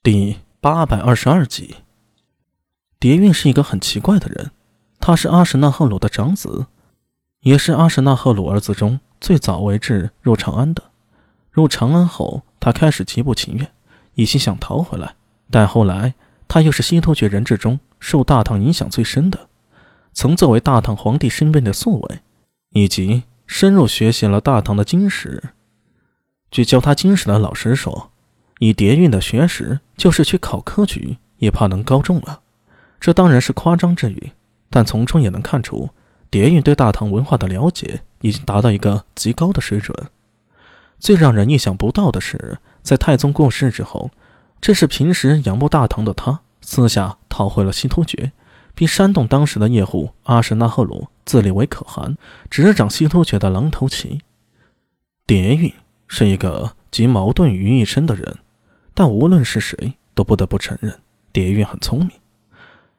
第八百二十二集，蝶韵是一个很奇怪的人，他是阿什纳赫鲁的长子，也是阿什纳赫鲁儿子中最早为至入长安的。入长安后，他开始极不情愿，一心想逃回来，但后来他又是西突厥人质中受大唐影响最深的，曾作为大唐皇帝身边的宿卫，以及深入学习了大唐的经史。据教他经史的老师说。以蝶韵的学识，就是去考科举也怕能高中了。这当然是夸张之语，但从中也能看出，蝶韵对大唐文化的了解已经达到一个极高的水准。最让人意想不到的是，在太宗过世之后，这是平时仰慕大唐的他，私下逃回了西突厥，并煽动当时的叶护阿什纳赫鲁自立为可汗，执掌西突厥的狼头旗。蝶韵是一个集矛盾于一身的人。但无论是谁，都不得不承认，蝶韵很聪明。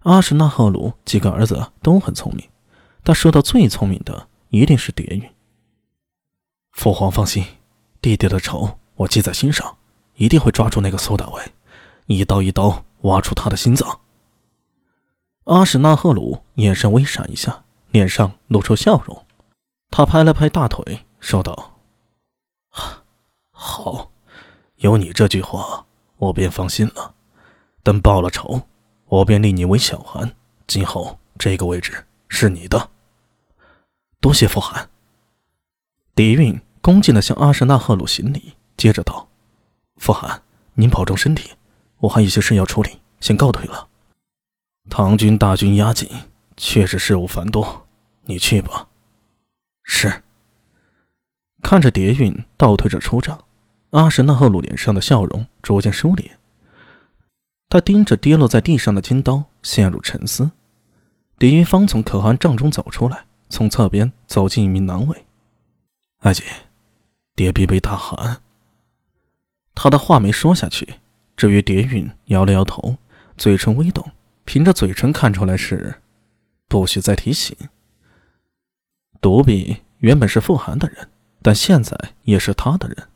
阿什纳赫鲁几个儿子都很聪明，但说到最聪明的，一定是蝶韵。父皇放心，弟弟的仇我记在心上，一定会抓住那个苏大伟，一刀一刀挖出他的心脏。阿什纳赫鲁眼神微闪一下，脸上露出笑容，他拍了拍大腿，说道：“好，有你这句话。”我便放心了，等报了仇，我便立你为小韩，今后这个位置是你的。多谢父汗。底蕴恭敬的向阿什纳赫鲁行礼，接着道：“父汗，您保重身体，我还有些事要处理，先告退了。唐军大军压境，确实事务繁多，你去吧。”是。看着蝶韵倒退着出帐。阿什纳赫鲁脸上的笑容逐渐收敛，他盯着跌落在地上的金刀，陷入沉思。狄云芳从可汗帐中走出来，从侧边走进一名男卫。阿姐，蝶婢被大汗。他的话没说下去，至于蝶韵摇了摇头，嘴唇微动，凭着嘴唇看出来是不许再提醒。独臂原本是傅寒的人，但现在也是他的人。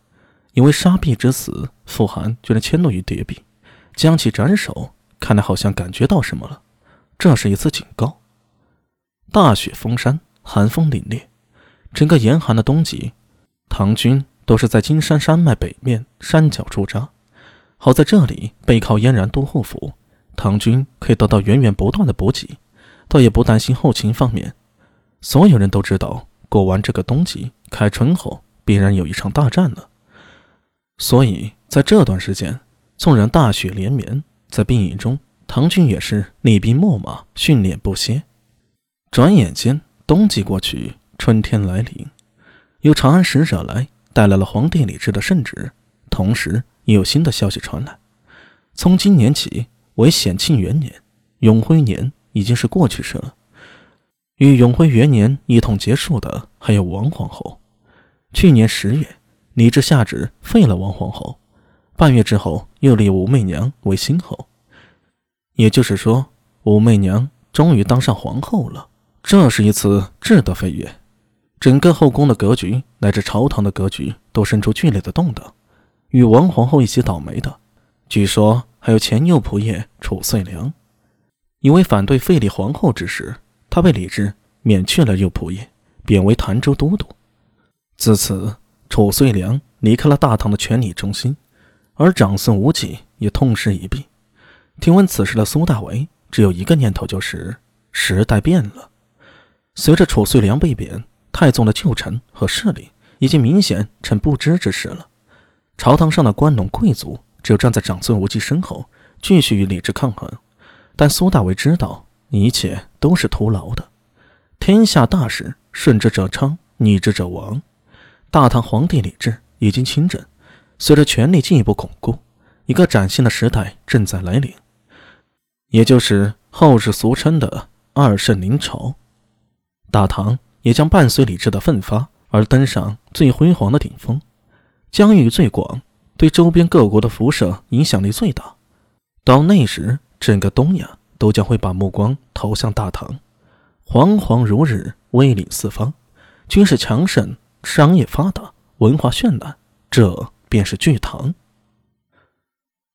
因为沙碧之死，傅寒居然迁怒于蝶壁，将其斩首。看来好像感觉到什么了，这是一次警告。大雪封山，寒风凛冽，整个严寒的冬季，唐军都是在金山山脉北面山脚驻扎。好在这里背靠燕然都护府，唐军可以得到源源不断的补给，倒也不担心后勤方面。所有人都知道，过完这个冬季，开春后必然有一场大战了。所以，在这段时间，纵然大雪连绵，在兵营中，唐军也是厉兵秣马，训练不歇。转眼间，冬季过去，春天来临。有长安使者来，带来了皇帝李治的圣旨，同时也有新的消息传来：从今年起为显庆元年，永徽年已经是过去式了。与永徽元年一同结束的，还有王皇后。去年十月。李治下旨废了王皇后，半月之后又立武媚娘为新后，也就是说，武媚娘终于当上皇后了。这是一次质的飞跃，整个后宫的格局乃至朝堂的格局都生出剧烈的动荡。与王皇后一起倒霉的，据说还有前右仆射褚遂良，因为反对废立皇后之事，他被李治免去了右仆射，贬为潭州都督。自此。褚遂良离开了大唐的权力中心，而长孙无忌也痛失一臂。听闻此事的苏大为只有一个念头，就是时代变了。随着褚遂良被贬，太宗的旧臣和势力已经明显呈不支之势了。朝堂上的官农贵族只有站在长孙无忌身后，继续与李治抗衡。但苏大为知道，一切都是徒劳的。天下大事，顺之者昌，逆之者亡。大唐皇帝李治已经亲政，随着权力进一步巩固，一个崭新的时代正在来临，也就是后世俗称的二圣临朝。大唐也将伴随李治的奋发而登上最辉煌的顶峰，疆域最广，对周边各国的辐射影响力最大。到那时，整个东亚都将会把目光投向大唐，煌煌如日，威凛四方，军事强盛。商业发达，文化绚烂，这便是巨唐。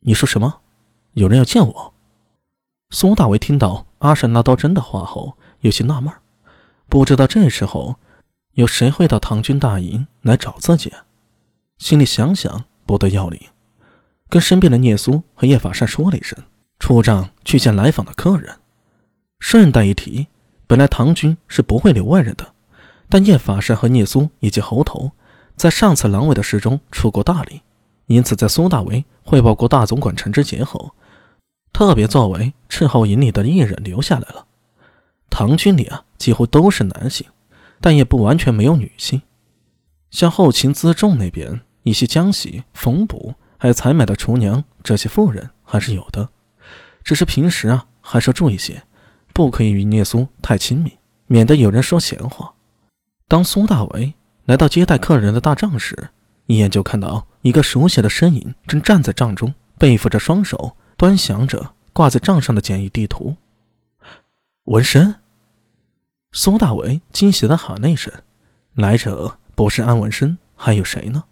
你说什么？有人要见我。苏大为听到阿善那刀真的话后，有些纳闷不知道这时候有谁会到唐军大营来找自己。心里想想不得要领，跟身边的聂苏和叶法善说了一声，出帐去见来访的客人。顺带一提，本来唐军是不会留外人的，但叶法善和聂苏以及猴头在上次狼尾的事中出过大力，因此在苏大为汇报过大总管陈之杰后。特别作为斥候营里的艺人留下来了。唐军里啊，几乎都是男性，但也不完全没有女性。像后勤辎重那边，一些浆洗、缝补，还有采买的厨娘，这些妇人还是有的。只是平时啊，还是要注意些，不可以与聂苏太亲密，免得有人说闲话。当苏大为来到接待客人的大帐时，一眼就看到一个熟悉的身影正站在帐中，背负着双手。端详着挂在帐上的简易地图，纹身。苏大为惊喜的喊了一声：“来者不是安文生，还有谁呢？”